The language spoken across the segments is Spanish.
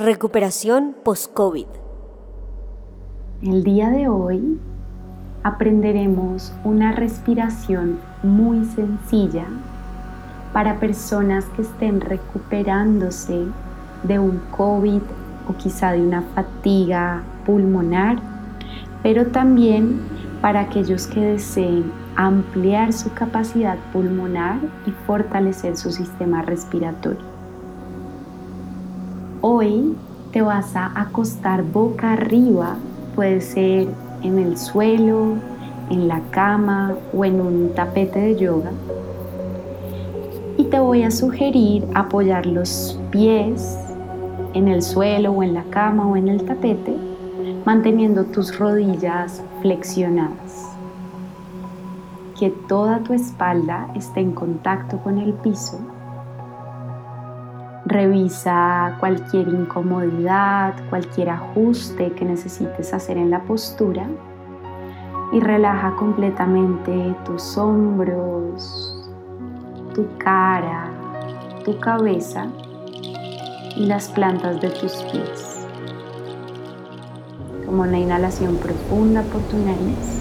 Recuperación post-COVID. El día de hoy aprenderemos una respiración muy sencilla para personas que estén recuperándose de un COVID o quizá de una fatiga pulmonar, pero también para aquellos que deseen ampliar su capacidad pulmonar y fortalecer su sistema respiratorio. Hoy te vas a acostar boca arriba, puede ser en el suelo, en la cama o en un tapete de yoga. Y te voy a sugerir apoyar los pies en el suelo o en la cama o en el tapete, manteniendo tus rodillas flexionadas. Que toda tu espalda esté en contacto con el piso Revisa cualquier incomodidad, cualquier ajuste que necesites hacer en la postura y relaja completamente tus hombros, tu cara, tu cabeza y las plantas de tus pies. Como una inhalación profunda por tu nariz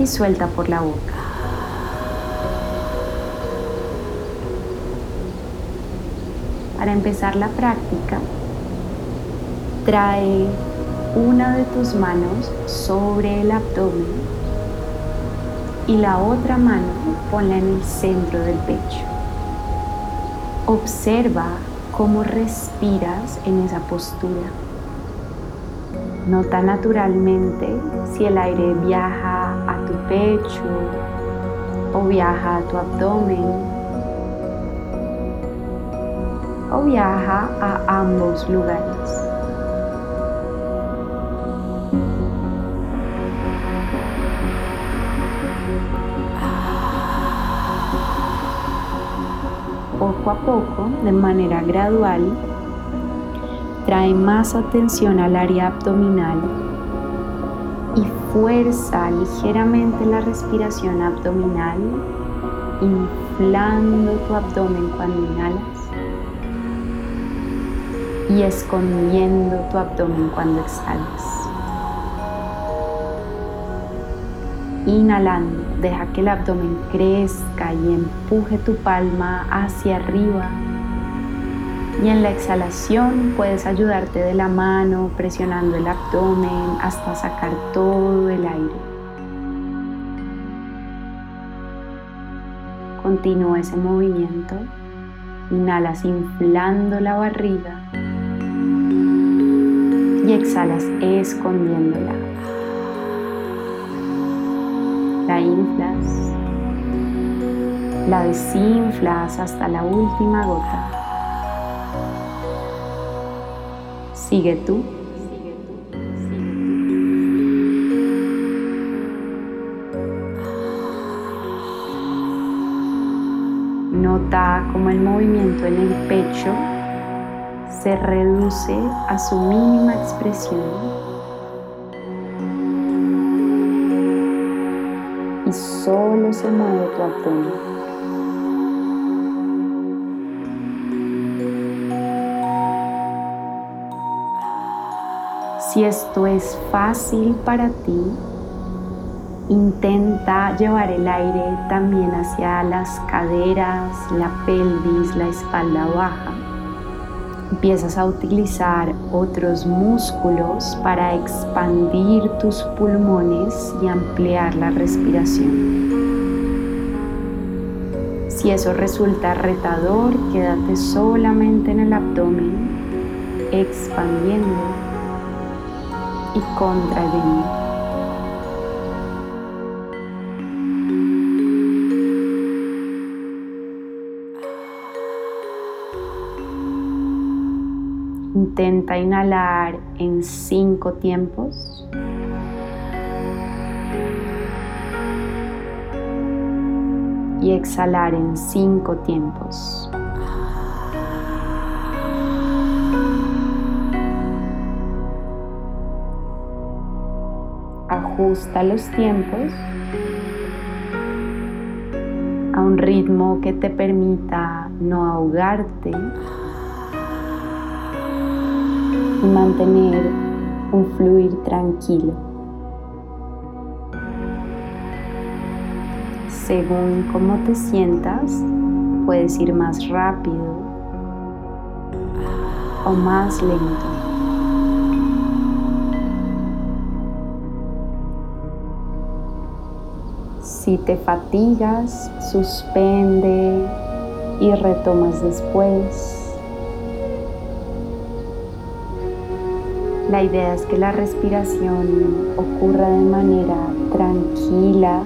y suelta por la boca. Para empezar la práctica, trae una de tus manos sobre el abdomen y la otra mano ponla en el centro del pecho. Observa cómo respiras en esa postura. Nota naturalmente si el aire viaja a tu pecho o viaja a tu abdomen o viaja a ambos lugares. Poco a poco, de manera gradual, trae más atención al área abdominal y fuerza ligeramente la respiración abdominal, inflando tu abdomen cuando inhalas y escondiendo tu abdomen cuando exhalas. Inhalando, deja que el abdomen crezca y empuje tu palma hacia arriba. Y en la exhalación puedes ayudarte de la mano presionando el abdomen hasta sacar todo el aire. Continúa ese movimiento. Inhalas inflando la barriga y exhalas escondiéndola. La inflas, la desinflas hasta la última gota. Sigue tú. Nota como el movimiento en el pecho se reduce a su mínima expresión y solo se mueve tu abdomen. Si esto es fácil para ti, intenta llevar el aire también hacia las caderas, la pelvis, la espalda baja empiezas a utilizar otros músculos para expandir tus pulmones y ampliar la respiración. Si eso resulta retador, quédate solamente en el abdomen, expandiendo y contrayendo. Intenta inhalar en cinco tiempos. Y exhalar en cinco tiempos. Ajusta los tiempos a un ritmo que te permita no ahogarte mantener un fluir tranquilo. Según cómo te sientas, puedes ir más rápido o más lento. Si te fatigas, suspende y retomas después. La idea es que la respiración ocurra de manera tranquila,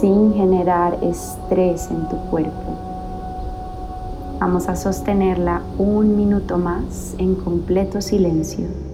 sin generar estrés en tu cuerpo. Vamos a sostenerla un minuto más en completo silencio.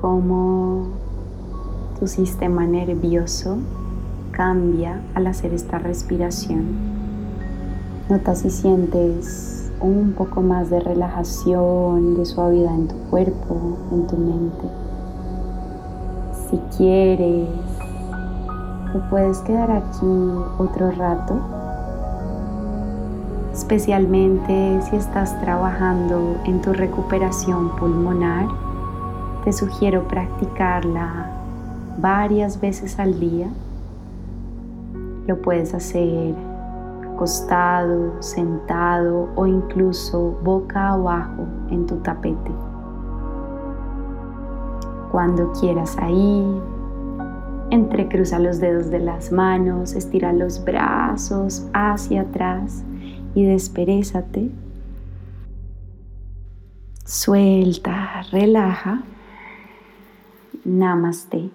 Cómo tu sistema nervioso cambia al hacer esta respiración. Nota si sientes un poco más de relajación, de suavidad en tu cuerpo, en tu mente. Si quieres, te puedes quedar aquí otro rato, especialmente si estás trabajando en tu recuperación pulmonar te sugiero practicarla varias veces al día. Lo puedes hacer acostado, sentado o incluso boca abajo en tu tapete. Cuando quieras ahí, entrecruza los dedos de las manos, estira los brazos hacia atrás y desperezate. Suelta, relaja. Namaste.